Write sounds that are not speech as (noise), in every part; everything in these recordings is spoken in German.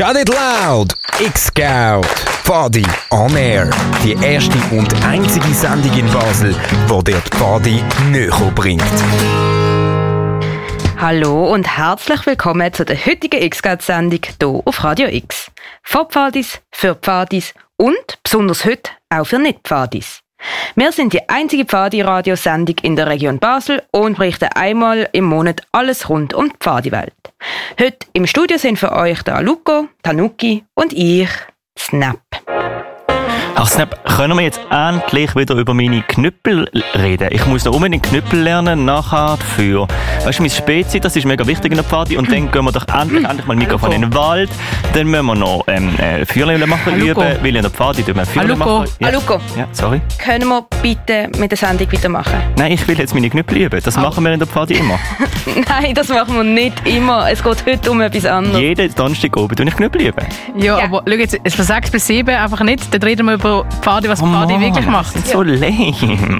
Shout it loud! X-Scout! Pfadi on Air. Die erste und einzige Sendung in Basel, wo dir die Pfadi näher bringt. Hallo und herzlich willkommen zu der heutigen X-Scout-Sendung hier auf Radio X. Von Pfadis, für Pfadis und besonders heute auch für Nicht-Pfadis. Wir sind die einzige Pfadi-Radiosendung in der Region Basel und berichten einmal im Monat alles rund um die Pfadi-Welt. Heute im Studio sind für euch der Aluko, Tanuki und ich, Snap. Ach Snap, können wir jetzt endlich wieder über meine Knüppel reden? Ich muss noch unbedingt Knüppel lernen nachher für, weißt du, mein Spezi, das ist mega wichtig in der Party und dann gehen wir doch endlich, endlich mal Mikrofon in den Wald. Dann müssen wir noch ähm, äh, Feuerlöhle machen Aluko. üben, weil in der Party tun wir Aluko, machen. Ja. Aluko. Ja, sorry. Können wir bitte mit der Sendung weitermachen? Nein, ich will jetzt meine Knüppel üben. Das machen wir in der Party immer. (laughs) Nein, das machen wir nicht immer. Es geht heute um etwas anderes. Jeden Donnerstag oben tue ich Knüppel üben. Ja, Ja. aber schau jetzt, es von 6 bis 7 einfach nicht. Dann reden wir über Pfadi, was Pfadi Mann, wirklich macht. Das ist so lame.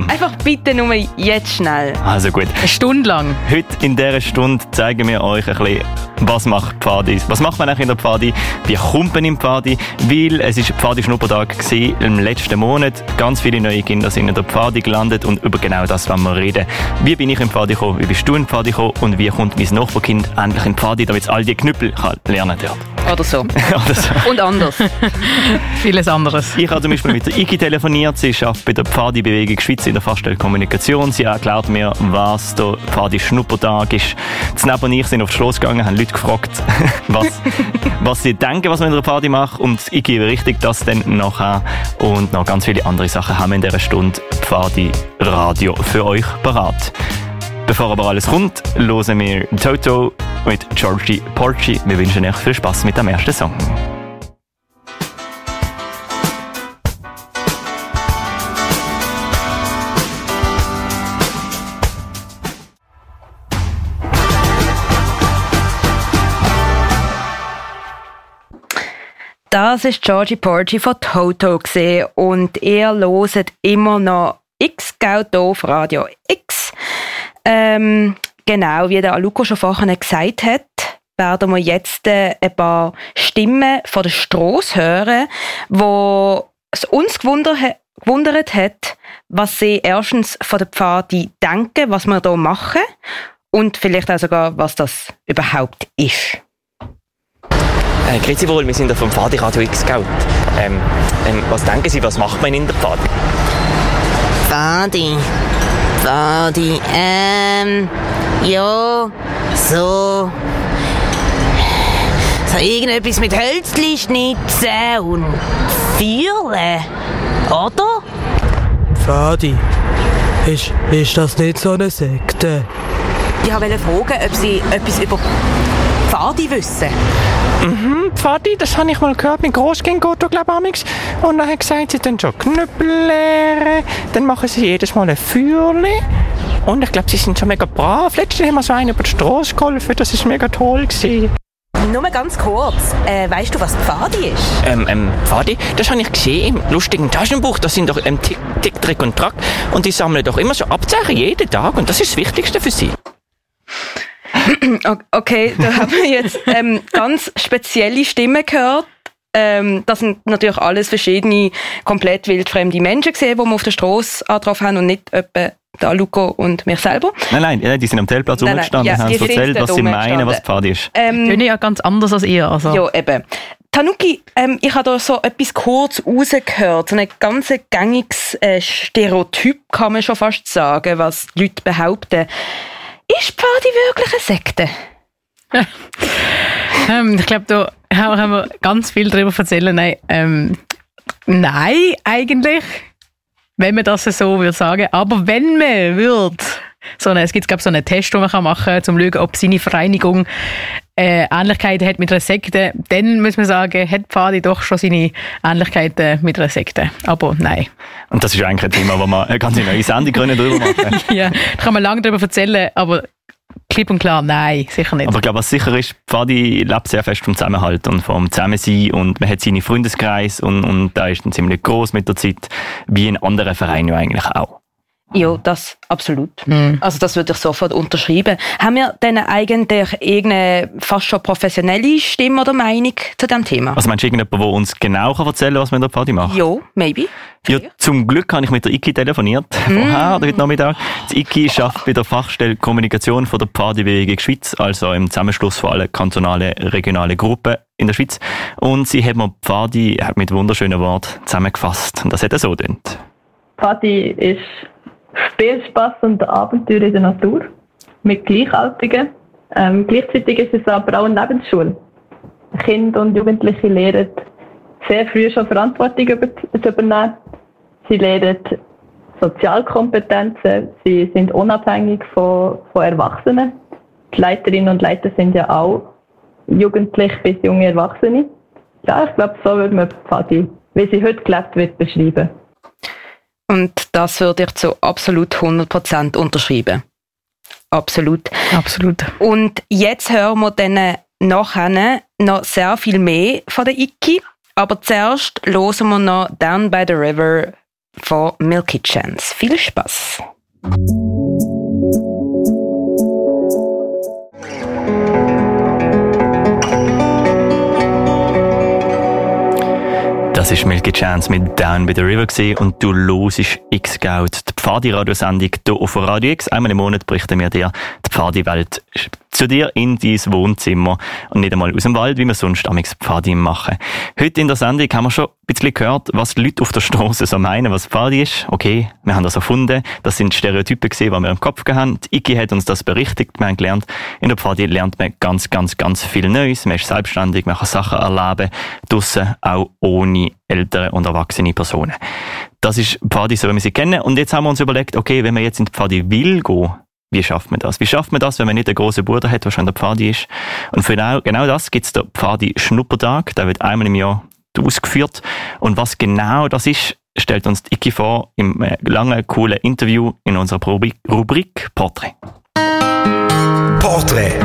Einfach bitte nur jetzt schnell. Also gut. Eine Stunde lang. Heute in dieser Stunde zeigen wir euch ein bisschen, was macht Pfadi. Was macht man eigentlich in der Pfadi? Wie kommt man in Pfadi? Weil es ist Pfadi-Schnuppertag gewesen im letzten Monat. Ganz viele neue Kinder sind in der Pfadi gelandet und über genau das wollen wir reden. Wie bin ich in Pfadi gekommen? Wie bist du in Pfadi gekommen? Und wie kommt mein Nachbarkind endlich in die Pfadi, damit es all die Knüppel kann lernen kann? Oder so. (laughs) Oder so. Und anders. (laughs) Vieles anderes. Ich habe zum Beispiel mit der Iki telefoniert. Sie arbeitet bei der Pfadi-Bewegung Schweiz in der Fachstellkommunikation. Sie erklärt mir, was der Pfadi-Schnuppertag ist. Znab und ich sind auf die Schloss gegangen, haben Leute gefragt, (laughs) was, was sie denken, was man in der Pfadi macht. Und Iki berichtigt das dann nachher. Und noch ganz viele andere Sachen haben wir in dieser Stunde Pfadi-Radio für euch parat. Bevor aber alles kommt, hören wir Toto mit Georgie Porci. Wir wünschen euch viel Spaß mit dem ersten Song. Das ist Georgie Porgy von Toto gesehen und ihr loset immer noch X Geld auf Radio X. Ähm, genau, wie der Aluko schon vorhin gesagt hat, werden wir jetzt äh, ein paar Stimmen von der Straße hören, wo es uns gewundert, hat, was sie erstens von der Pfadi denken, was wir hier machen und vielleicht auch sogar, was das überhaupt ist. Äh, grüezi wohl, wir sind hier vom Pfadi Radio X Scout. Ähm, ähm, was denken Sie, was macht man in der Pfadi? Pfadi. Pfadi. Ähm. Ja. So. So irgendetwas mit Hölzli schnitzen und Feuerle. Oder? Fadi, ist, ist das nicht so eine Sekte? Ich wollte fragen, ob Sie etwas über Pfadi wissen. Pfadi, das habe ich mal gehört, mein Großkind geht glaube ich, Und dann hat gesagt, sie dann schon Knüppel leeren, dann machen sie jedes Mal ein Feuerli. Und ich glaube, sie sind schon mega brav. Letztens haben wir so einen über die Straße geholfen, das ist mega toll gewesen. Nur mal ganz kurz. Äh, weißt du, was Pfadi ist? Ähm, ähm, Pfadi, das habe ich gesehen im lustigen Taschenbuch. Das sind doch ähm, Tick, Tick, Trick und Track. Und die sammeln doch immer so Abzeichen jeden Tag. Und das ist das Wichtigste für sie. (clears throat) Okay, da haben wir jetzt ähm, ganz spezielle Stimmen gehört. Ähm, das sind natürlich alles verschiedene, komplett wildfremde Menschen gesehen, die wir auf der Straße angetroffen haben und nicht etwa der Luco und mich selber. Nein, nein, nein, die sind am Teltplatz Nein, nein, rumgestanden ja, und haben sind erzählt, was sie meinen, was. Pfadi ist. Ähm, Töne ja ganz anders als ihr. Also. ja, eben. Tanuki, ähm, ich habe da so etwas kurz rausgehört, so ein ganz gängiges äh, Stereotyp, kann man schon fast sagen, was die Leute behaupten. Ist Pfadi wirklich eine Sekte? (laughs) Ähm, ich glaube, da haben wir ganz viel darüber erzählen. Nein, ähm, nein, eigentlich, wenn man das so würde sagen. Aber wenn man würde, so eine, es gibt glaube so einen Test, den man kann machen kann, um zu schauen, ob seine Vereinigung äh, Ähnlichkeiten hat mit einer Sekte, dann muss man sagen, hat Pfadi doch schon seine Ähnlichkeiten mit einer Sekte. Aber nein. Und das ist eigentlich ein Thema, wo man eine ganze neue Sendung können drüber machen. (laughs) Ja, da kann man lange darüber erzählen, aber klipp und klar, nein, sicher nicht. Aber ich glaube, was sicher ist, Pfadi lebt sehr fest vom Zusammenhalt und vom Zusammensein und man hat seinen Freundeskreis und, und da ist dann ziemlich groß mit der Zeit, wie in anderen Vereinen eigentlich auch. Ja, das absolut. Also das würde ich sofort unterschreiben. Haben wir denn eigentlich irgendeine fast schon professionelle Stimme oder Meinung zu dem Thema? Also meinst du irgendjemand, der uns genau kann erzählen kann, was wir in der Party machen? ja, maybe. Ja, zum Glück habe ich mit der Iki telefoniert, (laughs) vorher oder heute Nachmittag. Die Iki arbeitet bei der Fachstelle Kommunikation von der Partybewegung Schweiz, also im Zusammenschluss von allen kantonalen, regionalen Gruppen in der Schweiz. Und sie hat mir die Party hat mit wunderschönen Worten zusammengefasst. Und das hat er so gedacht. Party ist Spiel, Spaß und Abenteuer in der Natur mit Gleichaltrigen. Ähm, gleichzeitig ist es aber auch eine Lebensschule. Kinder und Jugendliche lernen sehr früh schon Verantwortung über, zu übernehmen. Sie lernen Sozialkompetenzen, sie sind unabhängig von, von Erwachsenen. Die Leiterinnen und Leiter sind ja auch jugendlich bis junge Erwachsene. Ja, ich glaube, so würde man Party, wie sie heute gelebt wird, beschreiben. Und das würde ich zu absolut 100% unterschreiben. Absolut. Absolut. Und jetzt hören wir dann nachher noch sehr viel mehr von der Iki. Aber zuerst hören wir noch Down by the River von Milky Chance. Viel Spaß! Das ist Milky Chance mit Down by the River und du hörst X-Scout, die Pfadi-Radiosendung hier auf Radio X. Einmal im Monat berichten wir dir die Pfadi-Welt zu dir in dein Wohnzimmer und nicht einmal aus dem Wald, wie wir sonst am Pfadi machen. Heute in der Sendung haben wir schon ein bisschen gehört, was die Leute auf der Straße so meinen, was Pfadi ist. Okay, wir haben das erfunden. Das sind Stereotype gesehen, die wir im Kopf haben. Die Iki hat uns das berichtigt. Wir haben gelernt, in der Pfadi lernt man ganz, ganz, ganz viel Neues. Man ist selbstständig, man kann Sachen erleben, draussen auch ohne ältere und erwachsene Personen. Das ist Pfadi, so wie wir sie kennen. Und jetzt haben wir uns überlegt, okay, wenn man jetzt in die Pfadi will gehen, wie schafft man das? Wie schafft man das, wenn man nicht einen grossen Bruder hat, der schon der Pfadi ist? Und für genau, genau das gibt es den Pfadi Schnuppertag. Der wird einmal im Jahr ausgeführt. Und was genau das ist, stellt uns Iki vor im äh, langen, coolen Interview in unserer Rubrik. Portrait. Portrait.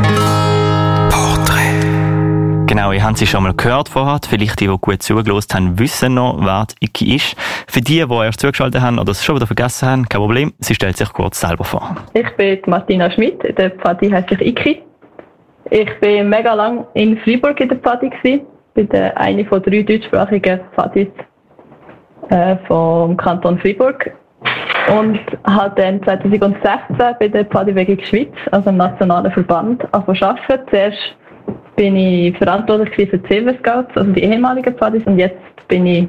Genau, ihr habt sie schon mal gehört vorher. Vielleicht die, die gut zugelost haben, wissen noch, wer Iki ist. Für die, die erst zugeschaltet haben oder es schon wieder vergessen haben, kein Problem. Sie stellt sich kurz selber vor. Ich bin Martina Schmidt, der Pfadi heißt sich Iki. Ich bin mega lang in Freiburg in der Pfadi gewesen. Bin der eine von drei deutschsprachigen Pfadis äh, vom Kanton Freiburg. Und habe dann 2016 bei der Pfadibewegung Schweiz, also im nationalen Verband, angefangen zu arbeiten. Zuerst bin ich verantwortlich für die Silver Scouts, also die ehemaligen Pfadis, und jetzt bin ich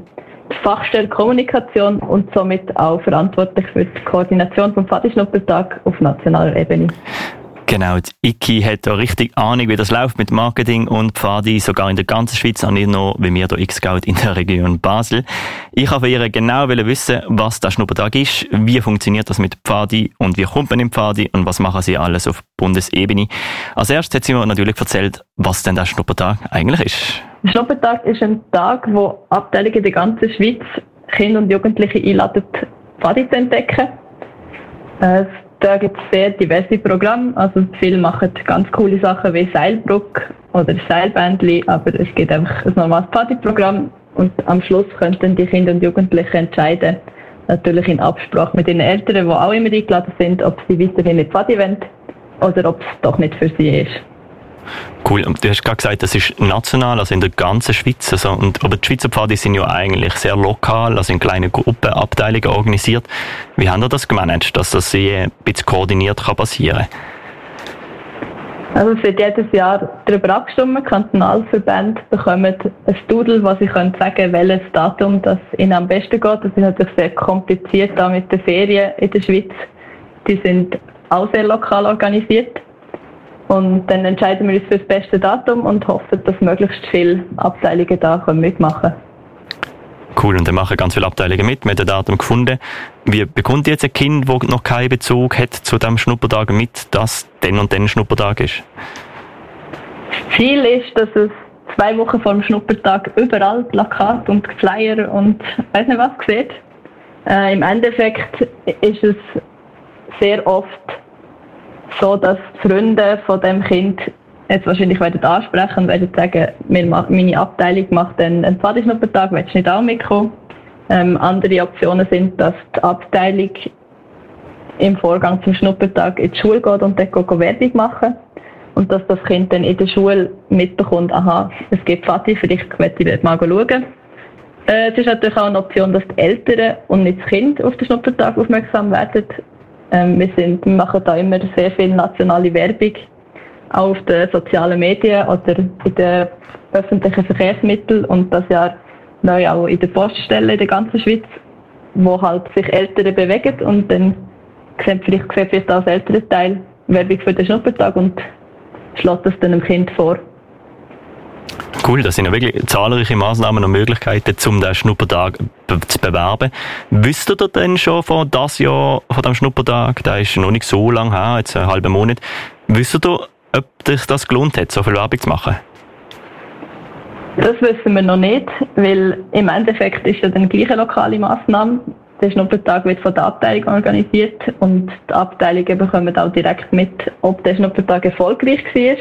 Fachstelle Kommunikation und somit auch verantwortlich für die Koordination vom Pfadischnuppertag auf nationaler Ebene. Genau, die Iki hat da richtig Ahnung, wie das läuft mit Marketing und Pfadi, sogar in der ganzen Schweiz, und nicht nur wie wir der X-Scout in der Region Basel. Ich habe von ihr genau wissen, was der Schnuppertag ist, wie funktioniert das mit Pfadi und wie kommt man in Pfadi und was machen sie alles auf Bundesebene. Als erstes hat sie mir natürlich erzählt, was denn der Schnuppertag eigentlich ist. Der Schnuppertag ist ein Tag, wo Abteilungen der ganzen Schweiz Kinder und Jugendliche einladen, Pfadi zu entdecken. Äh, da gibt es sehr diverse Programme. Also viele machen ganz coole Sachen wie Seilbrücke oder Seilbändli, aber es gibt einfach ein normales Partyprogramm und am Schluss könnten die Kinder und Jugendlichen entscheiden, natürlich in Absprache mit den Eltern, die auch immer eingeladen sind, ob sie weiterhin in die Party wollen oder ob es doch nicht für sie ist. Cool. Und du hast gerade gesagt, das ist national, also in der ganzen Schweiz. Also, und, aber die Schweizer Pfadi sind ja eigentlich sehr lokal, also in kleinen Gruppen, Abteilungen organisiert. Wie haben ihr das gemanagt, dass das ein bisschen koordiniert kann passieren Also es wird jedes Jahr darüber abgestimmt. Kantonalverbände bekommen ein wo sie können sagen welches Datum das ihnen am besten geht. Das ist natürlich sehr kompliziert da mit den Ferien in der Schweiz. Die sind auch sehr lokal organisiert. Und dann entscheiden wir uns für das beste Datum und hoffen, dass möglichst viele Abteilungen da können mitmachen Cool, und dann machen ganz viele Abteilungen mit. Wir haben das Datum gefunden. Wie bekommt jetzt ein Kind, das noch keinen Bezug hat zu diesem Schnuppertag mit, dass den und den Schnuppertag ist? Das Ziel ist, dass es zwei Wochen vor dem Schnuppertag überall Plakat und Flyer und weiß nicht was sieht. Äh, Im Endeffekt ist es sehr oft so, dass Freunde von dem Kind jetzt wahrscheinlich werden ansprechen und werden sagen, meine Abteilung macht dann einen Pfadischnuppertag, willst du nicht auch mitkommen? Ähm, andere Optionen sind, dass die Abteilung im Vorgang zum Schnuppertag in die Schule geht und dort Werbung machen. Und dass das Kind dann in der Schule mitbekommt, aha, es gibt Vati, vielleicht möchte ich mal schauen. Äh, es ist natürlich auch eine Option, dass die Eltern und nicht das Kind auf den Schnuppertag aufmerksam werden. Ähm, wir, sind, wir machen da immer sehr viel nationale Werbung, auch auf den sozialen Medien oder in den öffentlichen Verkehrsmitteln und das Jahr neu auch in den Poststellen in der ganzen Schweiz, wo halt sich Eltern bewegen und dann sieht vielleicht, sieht vielleicht als Elternteil Werbung für den Schnuppertag und schlägt das dann dem Kind vor. Cool, das sind ja wirklich zahlreiche Maßnahmen und Möglichkeiten, um den Schnuppertag zu bewerben. Wisst ihr denn schon von das Jahr, von dem Schnuppertag, der ist noch nicht so lange her, jetzt einen halben Monat, wisst ihr, ob sich das gelohnt hat, so viel Werbung zu machen? Das wissen wir noch nicht, weil im Endeffekt ist ja dann gleiche lokale Maßnahme. Der Schnuppertag wird von der Abteilung organisiert und die Abteilungen bekommen auch direkt mit, ob der Schnuppertag erfolgreich war.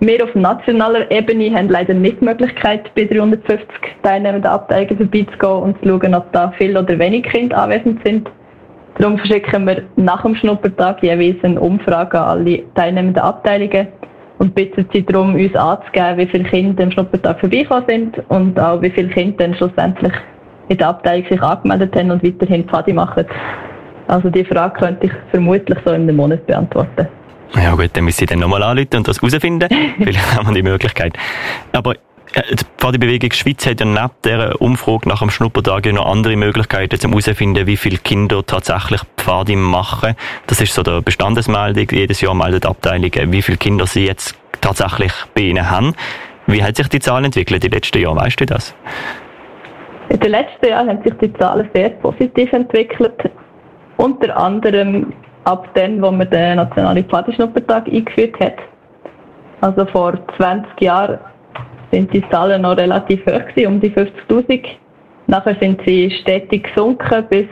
Wir auf nationaler Ebene haben leider nicht die Möglichkeit, bei 350 teilnehmenden Abteilungen vorbeizugehen und zu schauen, ob da viel oder wenig Kinder anwesend sind. Darum verschicken wir nach dem Schnuppertag jeweils eine Umfrage an alle teilnehmenden Abteilungen und bitten sie darum, uns anzugeben, wie viele Kinder am Schnuppertag vorbeigekommen sind und auch wie viele Kinder dann schlussendlich in der Abteilung sich angemeldet haben und weiterhin Pfadi machen. Also die Frage könnte ich vermutlich so in einem Monat beantworten. Ja gut, dann müssen Sie dann nochmal anrufen und das herausfinden. (laughs) Vielleicht haben wir die Möglichkeit. Aber äh, die Pfadibewegung Schweiz hat ja neben dieser Umfrage nach dem Schnuppertag ja noch andere Möglichkeiten, um herauszufinden, wie viele Kinder tatsächlich Pfadi machen. Das ist so der Bestandesmeldung. Jedes Jahr meldet die Abteilung, wie viele Kinder sie jetzt tatsächlich bei ihnen haben. Wie hat sich die Zahl entwickelt in den letzten Jahren? Weißt du das? In den letzten Jahren haben sich die Zahlen sehr positiv entwickelt. Unter anderem ab dem, wo man den nationalen Pfadischnuppertag eingeführt hat. Also vor 20 Jahren sind die Zahlen noch relativ hoch gewesen, um die 50.000. Nachher sind sie stetig gesunken bis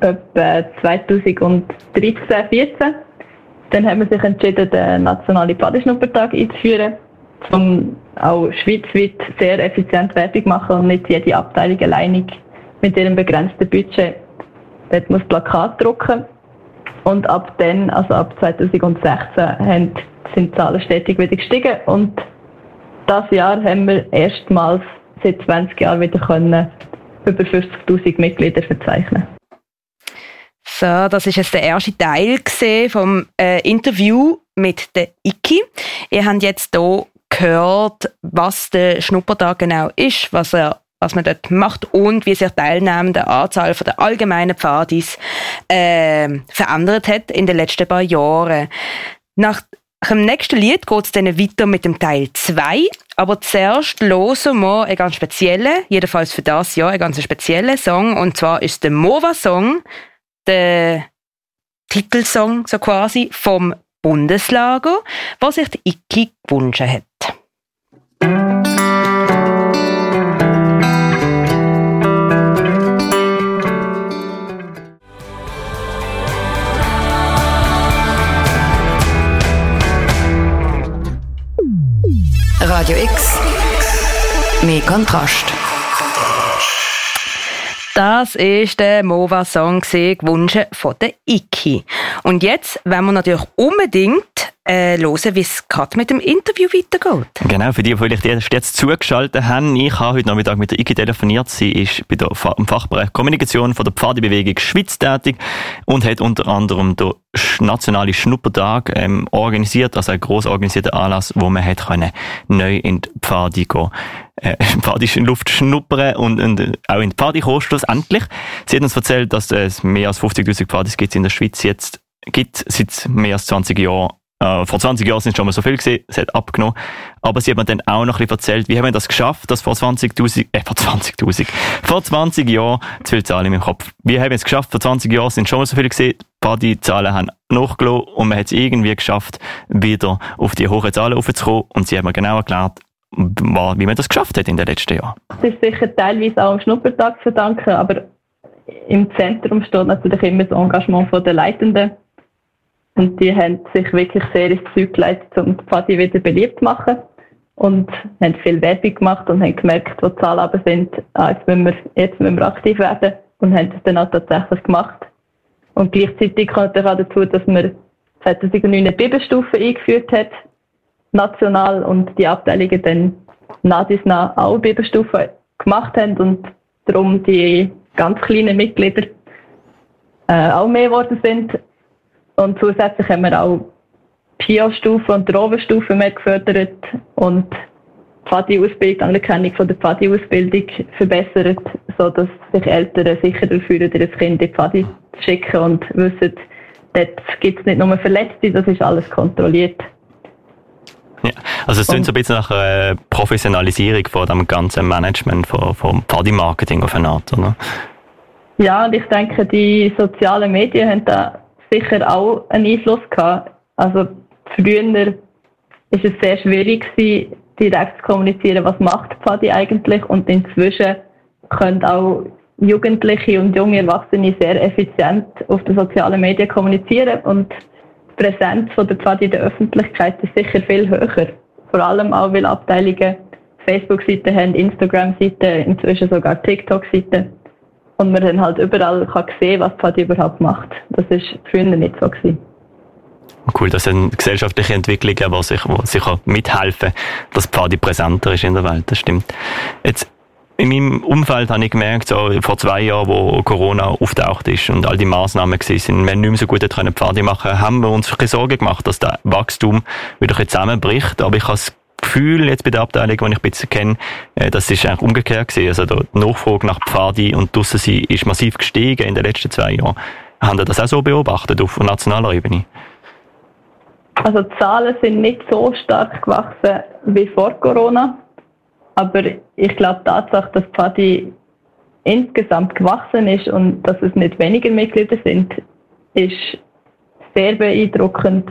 etwa 2013, 2014. Dann haben wir sich entschieden, den nationalen Pfadischnuppertag einzuführen, um auch schweizweit sehr effizient Werbung machen und nicht jede Abteilung alleinig mit ihrem begrenzten Budget dort muss Plakat drucken und ab dann, also ab 2016, haben, sind die Zahlen stetig wieder gestiegen und das Jahr haben wir erstmals seit 20 Jahren wieder können über 50.000 Mitglieder verzeichnen. So, das ist jetzt der erste Teil vom äh, Interview mit der Iki. Ihr habt jetzt hier gehört, was der Schnuppertag genau ist, was er was man dort macht und wie sich die teilnehmende Anzahl der allgemeinen Pfadis äh, verändert hat in den letzten paar Jahren. Nach dem nächsten Lied geht es dann weiter mit dem Teil 2. Aber zuerst hören wir einen ganz speziellen, jedenfalls für das Jahr, einen ganz speziellen Song. Und zwar ist der Mova-Song, der Titelsong so quasi vom Bundeslager, was sich die Iki gewünscht hat. Radio X. Mehr Kontrast. Das ist der Mova-Song, gewünscht von der Iki. Und jetzt wollen wir natürlich unbedingt äh, hören, wie es gerade mit dem Interview weitergeht. Genau, für die, die vielleicht erst jetzt zugeschaltet haben, ich habe heute Nachmittag mit der Iki telefoniert. Sie ist bei der, im Fachbereich Kommunikation von der Pfadebewegung Schweiz tätig und hat unter anderem den nationalen Schnuppertag ähm, organisiert, also ein gross organisierter Anlass, wo man hat können, neu in die Pfade gehen äh, (laughs) Pfadischen Luft schnuppern und, und auch in die Pfadi kommen schlussendlich. Sie hat uns erzählt, dass es mehr als 50'000 Pfadis gibt in der Schweiz jetzt gibt seit mehr als 20 Jahren äh, vor 20 Jahren sind schon mal so viel gesehen, es hat abgenommen. Aber sie hat mir dann auch noch ein erzählt, wie haben wir das geschafft, dass vor 20.000, äh, vor 20.000, vor 20 Jahren, zu viele Zahlen in meinem Kopf. Wie haben wir es geschafft? Vor 20 Jahren sind schon mal so viele gesehen, ein paar die Zahlen haben nachgelassen und man hat es irgendwie geschafft, wieder auf die hohen Zahlen aufzukommen. Und sie hat mir genau erklärt, wie man das geschafft hat in den letzten Jahren. Das ist sicher teilweise auch am Schnuppertag zu verdanken, aber im Zentrum steht natürlich immer das Engagement der Leitenden und die haben sich wirklich sehr ins Zeug geleitet, um die Pfadi wieder beliebt zu machen. Und haben viel Werbung gemacht und haben gemerkt, wo die Zahlen aber sind, ah, jetzt, müssen wir, jetzt müssen wir aktiv werden. Und haben das dann auch tatsächlich gemacht. Und gleichzeitig kommt auch dazu, dass man 2009 eine Bibelstufe eingeführt hat, national, und die Abteilungen dann nach auch Bibelstufen gemacht haben und darum die ganz kleinen Mitglieder äh, auch mehr geworden sind. Und zusätzlich haben wir auch PIA-Stufe und Rovenstufe mehr gefördert und die Pfadi-Ausbildung, Anerkennung von der Pfadi-Ausbildung verbessert, sodass sich Eltern sicherer fühlen, ihr Kind in die Pfadi zu schicken und wissen, dort gibt es nicht nur Verletzte, das ist alles kontrolliert. Ja, also es klingt so ein bisschen nach einer Professionalisierung von dem ganzen Management, von, vom Party-Marketing auf eine Art, oder? Ja, und ich denke, die sozialen Medien haben da sicher auch einen Einfluss gehabt. Also früher ist es sehr schwierig gewesen, direkt zu kommunizieren, was macht Pfadi eigentlich und inzwischen können auch Jugendliche und junge Erwachsene sehr effizient auf den sozialen Medien kommunizieren und die Präsenz von der Pfadi in der Öffentlichkeit ist sicher viel höher. Vor allem auch, weil Abteilungen Facebook-Seiten haben, Instagram-Seiten, inzwischen sogar TikTok-Seiten. Und man dann halt überall kann sehen, was Pfadi überhaupt macht. Das ist früher nicht so gewesen. Cool, das sind gesellschaftliche Entwicklungen, die sicher, sicher mithelfen, dass Pfadi präsenter ist in der Welt. Das stimmt. Jetzt, in meinem Umfeld habe ich gemerkt, so vor zwei Jahren, wo Corona auftaucht ist und all die Maßnahmen gewesen sind, wir nicht mehr so gut können Pfadi machen, haben wir uns Sorgen gemacht, dass das Wachstum wieder zusammenbricht. Aber ich habe das Gefühl jetzt bei der Abteilung, die ich ein bisschen kenne, äh, das ist eigentlich umgekehrt gewesen. Also die Nachfrage nach Pfadi und draussen ist massiv gestiegen in den letzten zwei Jahren. Haben Sie das auch so beobachtet auf nationaler Ebene? Also die Zahlen sind nicht so stark gewachsen wie vor Corona. Aber ich glaube, die Tatsache, dass Pfadi insgesamt gewachsen ist und dass es nicht weniger Mitglieder sind, ist sehr beeindruckend.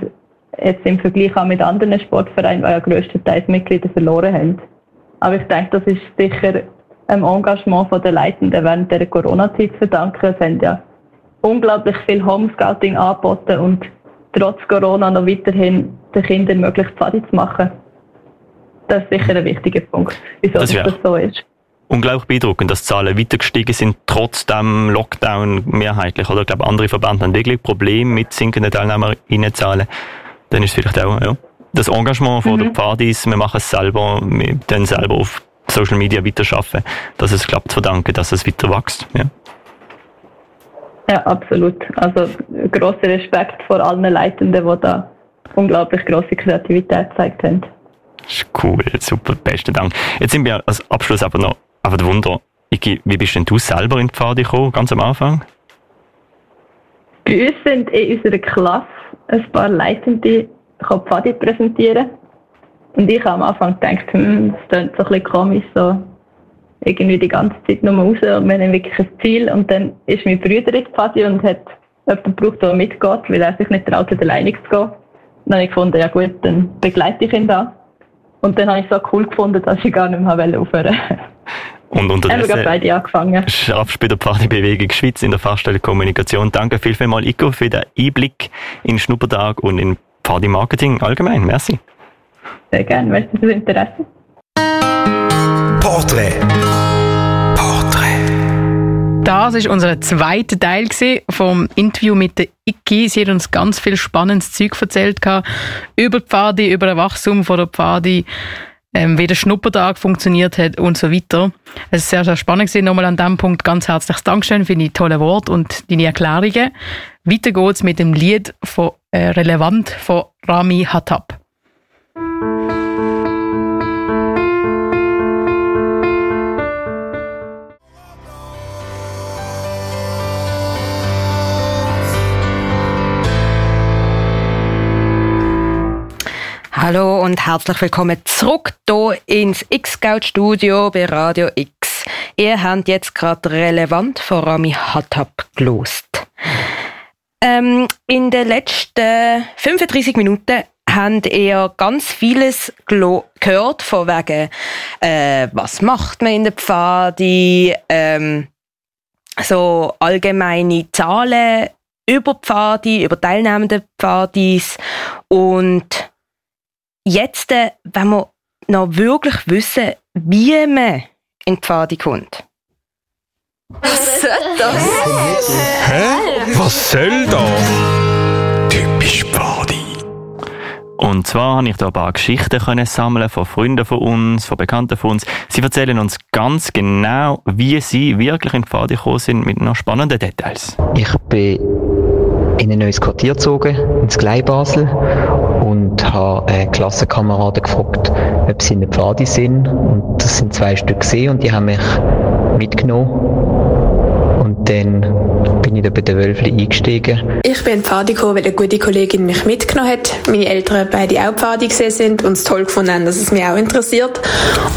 Jetzt im Vergleich auch mit anderen Sportvereinen, die ja größtenteils Mitglieder verloren haben. Aber ich denke, das ist sicher einem Engagement der Leitenden während der Corona-Zeit zu verdanken. Es haben ja unglaublich viel Homescouting angeboten und trotz Corona noch weiterhin den Kindern möglich Pfadi zu machen. Das ist sicher ein wichtiger Punkt, wieso das, das so ist. Unglaublich beeindruckend, dass die Zahlen weiter gestiegen sind, trotz dem Lockdown mehrheitlich. Oder ich glaube, andere Verbände haben wirklich Probleme mit sinkenden Teilnehmerinnenzahlen. Dann ist es vielleicht auch ja, das Engagement von mhm. der Pfadis, wir machen es selber, wir dann selber auf Social Media weiterarbeiten, dass es klappt, zu verdanken, dass es weiter wächst. Ja. Ja, absolut. Also großer Respekt vor allen Leitenden, die da unglaublich große Kreativität gezeigt haben. Das ist cool, super, besten Dank. Jetzt sind wir als Abschluss aber noch einfach Wunder. Iki, wie bist denn du selber in die Pfade gekommen, ganz am Anfang? Bei uns sind in unserer Klasse ein paar Leitende die Pfade präsentieren. Und ich habe am Anfang gedacht, hm, das klingt so ein bisschen komisch, so irgendwie die ganze Zeit nur raus und wir haben wirklich ein Ziel. Und dann ist mein Bruder in Pfadi und hat jemanden gebraucht, der mitgeht, weil er sich nicht traut, alleine zu gehen. Dann habe ich gefunden, ja gut, dann begleite ich ihn da. Und dann habe ich es so cool gefunden, dass ich gar nicht mehr aufhören wollte. (laughs) Und unterdessen haben wir beide angefangen. schaffst bei der Partybewegung Schweiz in der Fachstelle Kommunikation. Danke viel, viel mal, Ico, für den Einblick in Schnuppertag und in Party Marketing allgemein. Merci. Sehr gerne, merci fürs Interesse. Porträt. Porträt. Das ist unser zweiter Teil vom Interview mit der Iki. Sie hat uns ganz viel spannendes Zeug erzählt über die Pfadi, über den Wachstum von der Pfadi, ähm, wie der Schnuppertag funktioniert hat und so weiter. Es ist sehr, sehr spannend gewesen. Nochmal an diesem Punkt ganz herzliches Dankeschön für die tollen Worte und deine Erklärungen. Weiter geht's mit dem Lied von äh, Relevant von Rami Hattab. Hallo und herzlich willkommen zurück hier ins X-Scout Studio bei Radio X. Ihr habt jetzt gerade relevant von Rami Hattab gelost. Ähm, in den letzten 35 Minuten habt ihr ganz vieles gehört von wegen, äh, was macht man in der Pfadi, ähm, so allgemeine Zahlen über Pfadi, über teilnehmende Pfadis und jetzt, äh, wenn wir noch wirklich wissen, wie man in die Pfade kommt. Was soll das? Hä? Was soll das? Typisch Pfadi. Und zwar habe ich da ein paar Geschichten können sammeln von Freunden von uns, von Bekannten von uns. Sie erzählen uns ganz genau, wie sie wirklich in die Pfade gekommen sind, mit noch spannenden Details. Ich bin in ein neues Quartier gezogen, ins Glei Basel, und habe äh, Klassenkameraden gefragt, ob sie in der Pfadi sind. Und das sind zwei Stück gesehen und die haben mich mitgenommen. Und dann bin ich da bei den Wölfli eingestiegen. Ich bin in die Pfadi gekommen, weil eine gute Kollegin mich mitgenommen hat. Meine Eltern beide auch Pfadi gesehen sind und es toll gefunden haben, dass es mich auch interessiert.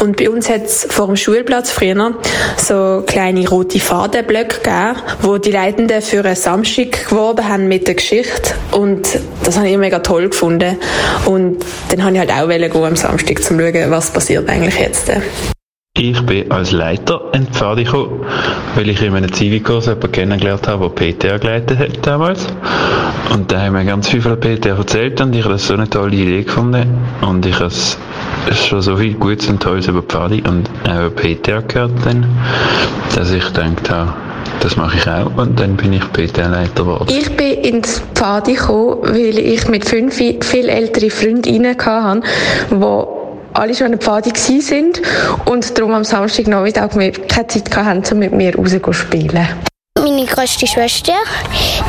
Und bei uns hat es vor dem Schulplatz früher so kleine rote Fadenblöcke gegeben, wo die Leitenden für einen Samstag geworben haben mit der Geschichte. Und das habe ich mega toll gefunden. Und dann habe ich halt auch gehen am Samstag, um zu schauen, was passiert eigentlich jetzt. Ich bin als Leiter in die Pfade gekommen, weil ich in einem Zivilkurs jemanden kennengelernt habe, der PTA geleitet hat damals. Und da haben wir ganz viel von der PTA erzählt und ich habe das so eine tolle Idee gefunden. Und ich habe schon so viel Gutes und Tolles über Pfade und auch über PTA gehört dann, dass ich gedacht habe, das mache ich auch und dann bin ich PTA-Leiter geworden. Ich bin ins Pfadi gekommen, weil ich mit fünf viel ältere Freundinnen hatte, die alle schon an der Pfadi sind und darum am Samstagnachmittag keine Zeit hatten, um mit mir raus zu spielen. Meine grösste Schwester,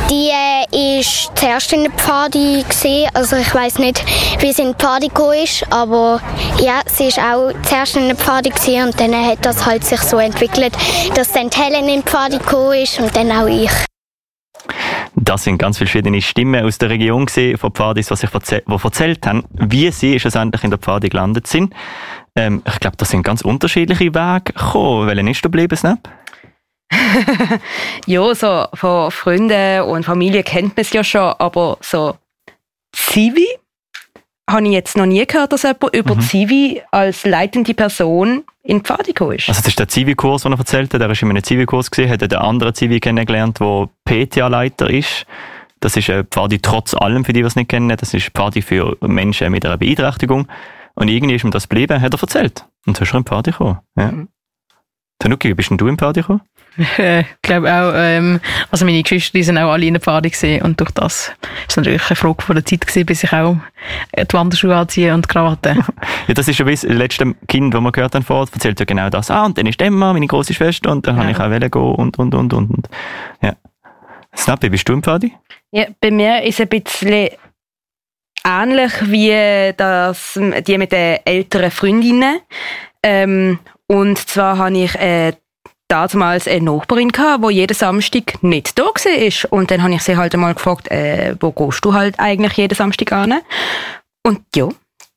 die äh, ist zuerst in der gesehen. Also ich weiß nicht, wie sie in die Pfadi gekommen ist, aber ja, sie ist auch zuerst in der gesehen und dann hat das halt sich so entwickelt, dass dann Helen in die Pfadi gekommen ist und dann auch ich. Das sind ganz verschiedene Stimmen aus der Region gesehen, von Pfadis, die sich erzählt haben, wie sie schlussendlich in der Pfadi gelandet sind. Ähm, ich glaube, das sind ganz unterschiedliche Wege gekommen. Welchen ist du geblieben, Snap? (laughs) ja, so von Freunden und Familie kennt man es ja schon, aber so Zivi habe ich jetzt noch nie gehört, dass jemand über mhm. Zivi als leitende Person in Pfadiko ist. Also das ist der Zivi-Kurs, den er erzählt hat. Er war in einem Zivi-Kurs, gesehen, hat einen anderen Zivi kennengelernt, der PTA-Leiter ist. Das ist ein Pfadi trotz allem, für die, die es nicht kennen. Das ist Pfadi für Menschen mit einer Beeinträchtigung. Und irgendwie ist ihm das geblieben, hat er erzählt. Und so ist er in Pfadi gekommen. Ja. Mhm. Tanuki, bist denn du in Pfadi gekommen? (laughs) Ich glaube auch, ähm, also meine Geschwister die sind auch alle in der Pfade und durch das ist natürlich eine Frage von der Zeit gewesen, bis ich auch die Wanderschuhe anziehe und Krawatte. (laughs) ja, das ist schon wie das letzte Kind, das wir gehört haben vorher, erzählt ja genau das. Ah, und dann ist Emma, meine große Schwester, und dann ja. habe ich auch wollen gehen und, und, und, und, und. Ja. Snappi, bist du im Pfadi? Ja, bei mir ist es ein bisschen ähnlich wie das, die mit den älteren Freundinnen. Ähm, und zwar habe ich äh, damals eine Nachbarin gehabt, die jeden Samstag nicht da war. Und dann habe ich sie halt einmal gefragt, äh, wo gehst du halt eigentlich jeden Samstag an? Und ja,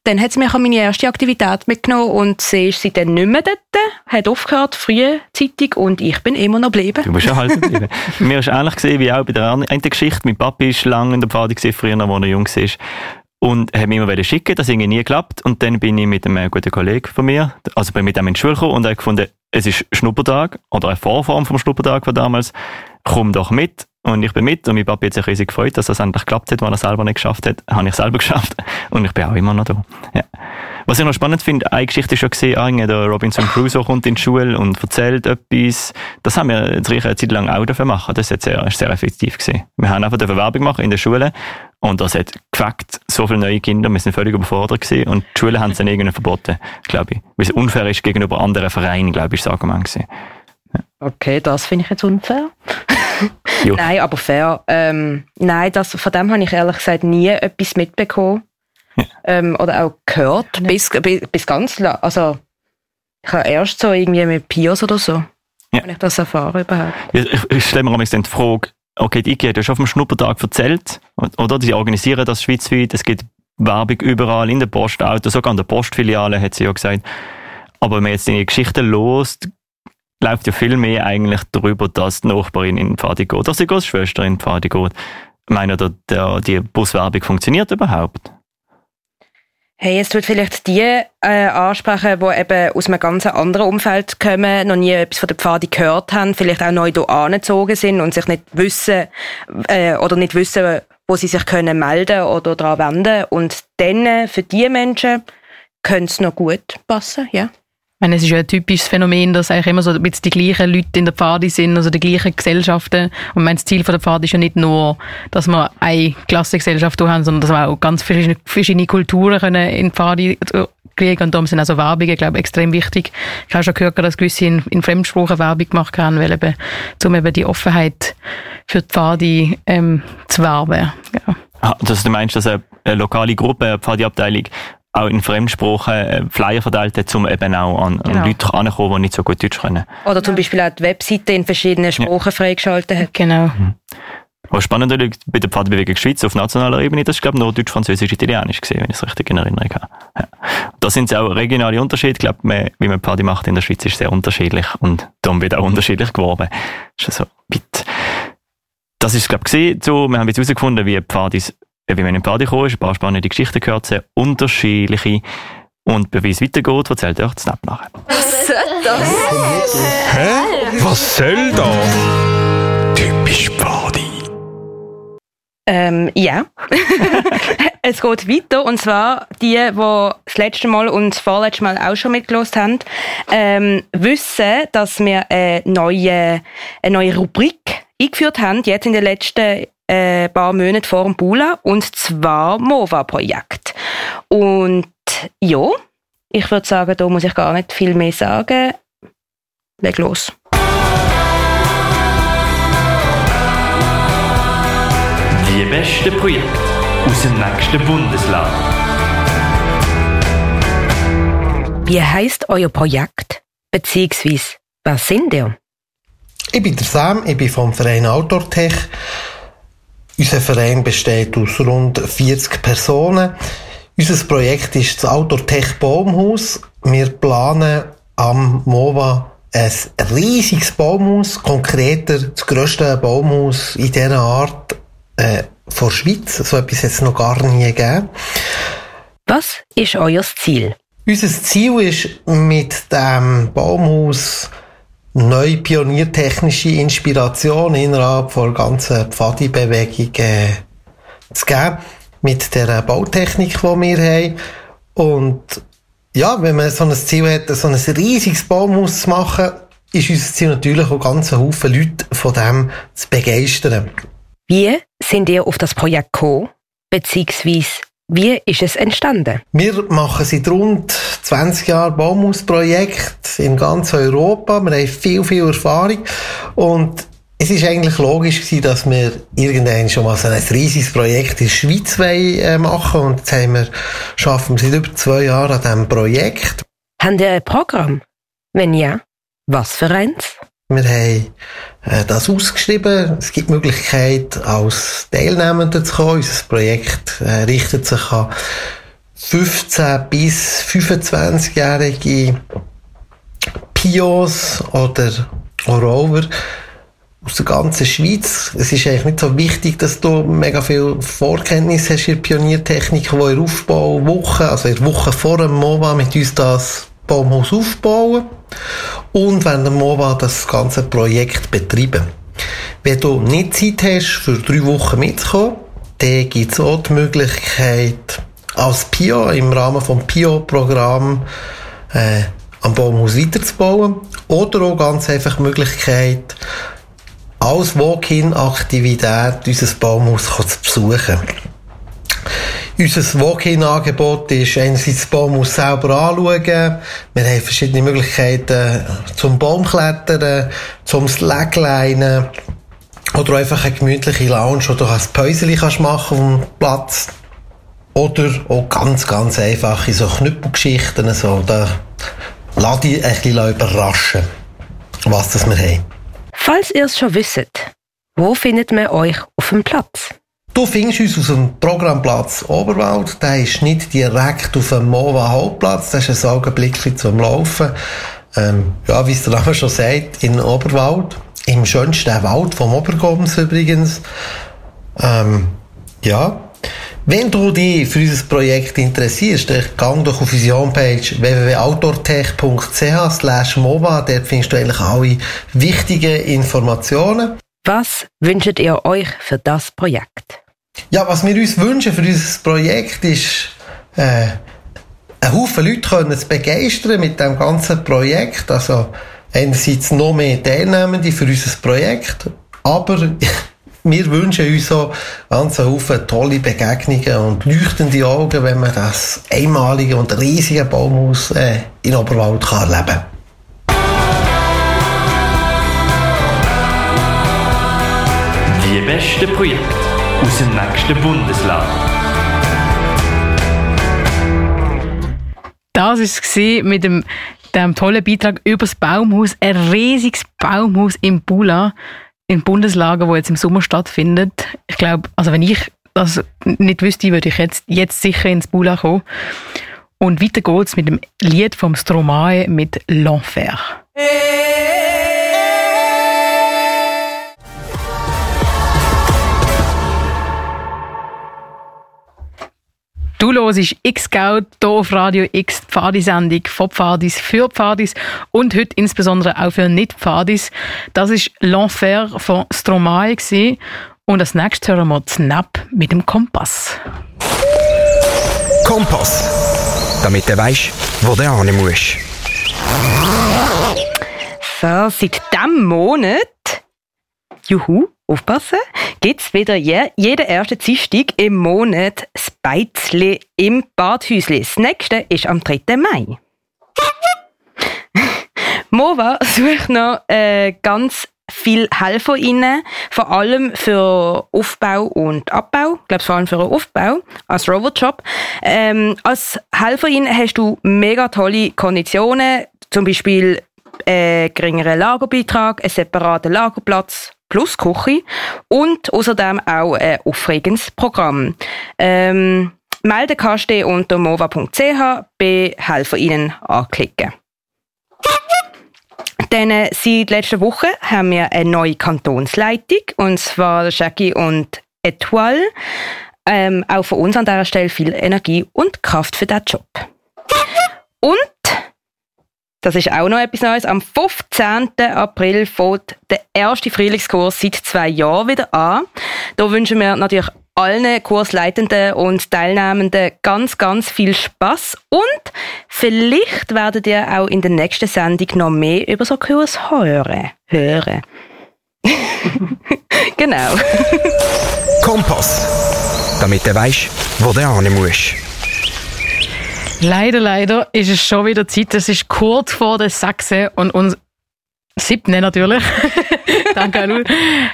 dann hat sie mich an meine erste Aktivität mitgenommen und sie ist seitdem nicht mehr dort, hat aufgehört, frühzeitig und ich bin immer noch geblieben. Du bist ja halt geblieben. (laughs) Mir ist ähnlich gesehen wie auch bei der einen Geschichte. Mein Papi war lange in der Pfade, früher, als er jung war und hat mir immer schicken, das hat nie geklappt. Und dann bin ich mit einem guten Kollegen von mir, also bin mit dem in die Schule gekommen und habe gefunden, es ist Schnuppertag oder eine Vorform vom Schnuppertag von damals. Komm doch mit. Und ich bin mit und mein Papa hat sich riesig gefreut, dass das endlich geklappt hat, weil er selber nicht geschafft hat. (laughs) Habe ich selber geschafft. Und ich bin auch immer noch da. Ja. Was ich noch spannend finde, eine Geschichte ist schon gesehen, der Robinson Crusoe kommt in die Schule und erzählt etwas. Das haben wir jetzt eine Zeit lang auch dafür machen. Das ist sehr, sehr effektiv gesehen. Wir haben einfach eine Werbung gemacht in der Schule und das hat gefackt, so viele neue Kinder, wir sind völlig überfordert gewesen und die Schulen haben es dann irgendwie verboten, glaube ich. Weil es unfair ist gegenüber anderen Vereinen, glaube ich, ist das Argument gewesen. Okay, das finde ich jetzt unfair. (laughs) nein, aber fair. Ähm, nein, das, von dem habe ich ehrlich gesagt nie etwas mitbekommen. Ja. Ähm, oder auch gehört, ja. bis, bis, bis ganz lang. Also, ich habe erst so irgendwie mit Pios oder so, ja. wenn ich das erfahre überhaupt. Ja, ich, ich stelle mir am die Frage, okay, die IKEA hat ja schon auf dem Schnuppertag erzählt, oder? Die organisieren das schweizweit, es gibt Werbung überall, in den Postautos, sogar an der Postfiliale, hat sie ja gesagt. Aber wenn man jetzt die Geschichte los, läuft ja viel mehr eigentlich darüber, dass die Nachbarin in die Pfadi geht, dass die Großschwester in die Pfadi geht. Ich meine, der, der, die Buswerbung funktioniert überhaupt? Hey, es tut vielleicht die äh, ansprechen, die eben aus einem ganz anderen Umfeld kommen, noch nie etwas von der Pfadi gehört haben, vielleicht auch neu hier angezogen sind und sich nicht wissen äh, oder nicht wissen, wo sie sich können melden oder daran wenden. Und dann, für diese Menschen, könnte es noch gut passen, ja. Ich meine, es ist ja ein typisches Phänomen, dass eigentlich immer so ein bisschen die gleichen Leute in der Pfadi sind, also die gleichen Gesellschaften. Und das Ziel von der Pfadi ist ja nicht nur, dass wir eine Klassengesellschaft haben, sondern dass wir auch ganz verschiedene, Kulturen können in die Pfadi kriegen. Und darum sind also Werbungen, glaube ich, extrem wichtig. Ich habe schon gehört, dass gewisse in, in Fremdsprachen Werbung gemacht haben, weil eben, um eben die Offenheit für die Pfadi ähm, zu werben. Ja. Ah, dass du meinst, dass eine, eine lokale Gruppe, eine Pfadi-Abteilung, auch in Fremdsprachen äh, Flyer verteilt hat, um eben auch an, an Genau. Leute ranzukommen, die nicht so gut Deutsch können. Oder zum Beispiel auch die Webseite in verschiedenen Sprachen freigeschaltet hat. Genau. Was spannend ist, bei der Pfadbewegung Schweiz auf nationaler Ebene, das ist, glaube ich, nur Deutsch, Französisch, Italienisch gesehen, wenn ich es richtig in Erinnerung habe. Ja. Da sind es auch regionale Unterschiede. Ich glaube, man, wie man Pfadi macht in der Schweiz, ist sehr unterschiedlich und darum wird auch unterschiedlich geworben. Das ist also weit. Das ist, glaube ich, gesehen. So, wir haben jetzt herausgefunden, wie Pfadis, wie man in Pfadi gekommen ist. Ein paar spannende Geschichten gehört, sehr unterschiedliche. Und bevor es weitergeht, erzählt euch Snap nachher. Was soll das? Hä? Was soll da? Typisch Pfadi. Ähm, ja. (laughs) es geht weiter. Und zwar die, die das letzte Mal und das vorletzte Mal auch schon mitgelost haben, ähm, wissen, dass wir eine neue, eine neue Rubrik eingeführt haben, jetzt in den letzten äh, paar Monaten vor dem Bula, und zwar MOVA-Projekt. Und ja, ich würde sagen, da muss ich gar nicht viel mehr sagen. Leg los. Die besten Projekte aus dem nächsten Bundesland. Wie heißt euer Projekt? Beziehungsweise, wer sind ihr? Ich bin der Sam, ich bin vom Verein Outdoor-Tech. Unser Verein besteht aus rund 40 Personen. Unser Projekt ist das Outdoor-Tech Baumhaus. Wir planen am MOVA ein riesiges Baumhaus, konkreter das grösste Baumhaus in dieser Art äh, von der Schweiz. So etwas hat es noch gar nie gegeben. Was ist euer Ziel? Unser Ziel ist, mit dem Baumhaus neue pioniertechnische Inspiration innerhalb der ganzen Pfadi-Bewegung äh, zu geben. Mit der Bautechnik, die wir haben. Und ja, wenn man so ein Ziel hat, so ein riesiges Baumhaus zu machen, ist unser Ziel natürlich auch ganz einen Haufen Leute von dem zu begeistern. Wie sind ihr auf das Projekt gekommen? Beziehungsweise, wie ist es entstanden? Wir machen seit rund 20 Jahren Baumhausprojekte in ganz Europa. Wir haben viel, viel Erfahrung. Und es ist eigentlich logisch gewesen, dass wir irgendwann schon mal so ein riesiges Projekt in der Schweiz wollen, äh, machen Und jetzt haben wir, schaffen wir seit über zwei Jahren an diesem Projekt. Habt ihr ein Programm? Wenn ja, was für eins? Wir haben äh, das ausgeschrieben. Es gibt die Möglichkeit, als Teilnehmender zu kommen. Unser Projekt äh, richtet sich an 15- bis 25-jährige Pios oder Rover aus der ganzen Schweiz. Es ist eigentlich nicht so wichtig, dass du mega viel Vorkenntnis hast in der Pioniertechnik, wo ihr Aufbauwoche, also in der Woche vor dem MOVA mit uns das Baumhaus aufbauen und während dem MOVA das ganze Projekt betreiben. Wenn du nicht Zeit hast, für drei Wochen mitzukommen, dann gibt es auch die Möglichkeit, als Pio im Rahmen des Pio-Programm äh, am Baumhaus weiterzubauen oder auch ganz einfach die Möglichkeit, als Walk-in-Aktivität unser Baumhaus zu besuchen. Unser Walk-in-Angebot ist einerseits das Baumhaus selber anschauen. Wir haben verschiedene Möglichkeiten zum Baumklettern, zum Slacklinen oder einfach eine gemütliche Lounge, wo du ein Päuschen kannst machen auf dem Platz. Oder auch ganz, ganz einfache so Knüppelgeschichten. So, da lass dich ein bisschen überraschen, was das wir haben. Falls ihr es schon wisst, wo findet man euch auf dem Platz? Du findest uns aus dem Programmplatz Oberwald. Der ist nicht direkt auf dem MOVA Hauptplatz. Das ist ein Augenblick zum Laufen. Ähm, ja, wie es der Name schon sagt, in Oberwald. Im schönsten Wald vom Obergoms übrigens. Ähm, ja. Wenn du dich für unser Projekt interessierst, dann gang doch auf unsere Homepage www.outdoortech.ch slash MOVA. Dort findest du eigentlich alle wichtigen Informationen. Was wünscht ihr euch für das Projekt? Ja, was wir uns wünschen für unser Projekt ist äh, einen Haufen Leute können zu begeistern mit dem ganzen Projekt. Also einerseits noch mehr Teilnehmende für unser Projekt, aber (laughs) wir wünschen uns so ganz Haufen tolle Begegnungen und leuchtende Augen, wenn man das einmalige und riesige Baumhaus äh, in Oberwald kann erleben kann. Die besten Projekte aus dem nächsten Bundesland. Das war es mit dem, dem tollen Beitrag über das Baumhaus. Ein riesiges Baumhaus im Bula, im Bundeslager, wo jetzt im Sommer stattfindet. Ich glaube, also wenn ich das nicht wüsste, würde ich jetzt, jetzt sicher ins Bula kommen. Und weiter geht's mit dem Lied vom Stromae mit L'Enfer. Du hörst X-Scout hier auf Radio X, die Pfadisendung von Pfadis für Pfadis und heute insbesondere auch für Nicht-Pfadis. Das war L'Enfer von Stromae gewesen. und als nächstes hören wir Snap mit dem Kompass. Kompass, damit du weißt, wo du hin musst. So, seit diesem Monat, juhu, aufpassen, gibt es wieder je, jeden ersten Dienstag im Monat das Beizli im Badhäusli. Das nächste ist am 3. Mai. (laughs) Mova sucht noch äh, ganz viel HelferInnen, vor allem für Aufbau und Abbau. Ich glaube, vor allem für den Aufbau als Robotjob. Ähm, als Helferin hast du mega tolle Konditionen, zum Beispiel äh, geringeren Lagerbeitrag, einen separaten Lagerplatz plus Küche und außerdem auch ein aufregendes Programm. Ähm, melden kannst du unter mova.ch bei HelferInnen anklicken. Dann äh, seit letzter Woche haben wir eine neue Kantonsleitung, und zwar Jackie und Etoile. Ähm, auch von uns an dieser Stelle viel Energie und Kraft für diesen Job. Und, das ist auch noch etwas Neues, am 15. April fängt der erste Frühlingskurs seit zwei Jahren wieder an. Da wünschen wir natürlich allen Kursleitenden und Teilnehmenden ganz, ganz viel Spaß und vielleicht werdet ihr auch in der nächsten Sendung noch mehr über so Kurs hören. Hören. (laughs) genau. Kompass, damit du weißt, wo du hin musst. Leider, leider ist es schon wieder Zeit. Es ist kurz vor der Sachse und uns Siebten natürlich. (laughs) Danke, Alu.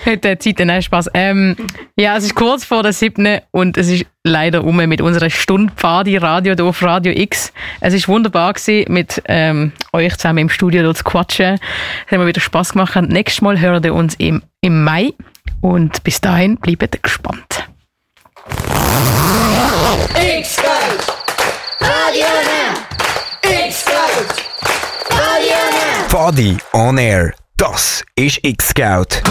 Hat Zeit, nein, Spaß. Ähm, ja, es ist kurz vor der siebten und es ist leider um mit unserer Stunde Pfadi Radio hier auf Radio X. Es ist wunderbar gewesen, mit ähm, euch zusammen im Studio zu quatschen. Es hat mir wieder Spaß gemacht. Nächstes Mal hören wir uns im, im Mai und bis dahin bleibt gespannt. X-Scout! Radio Now! X-Scout! Radio Now! Pfadi on Air, das ist X-Scout.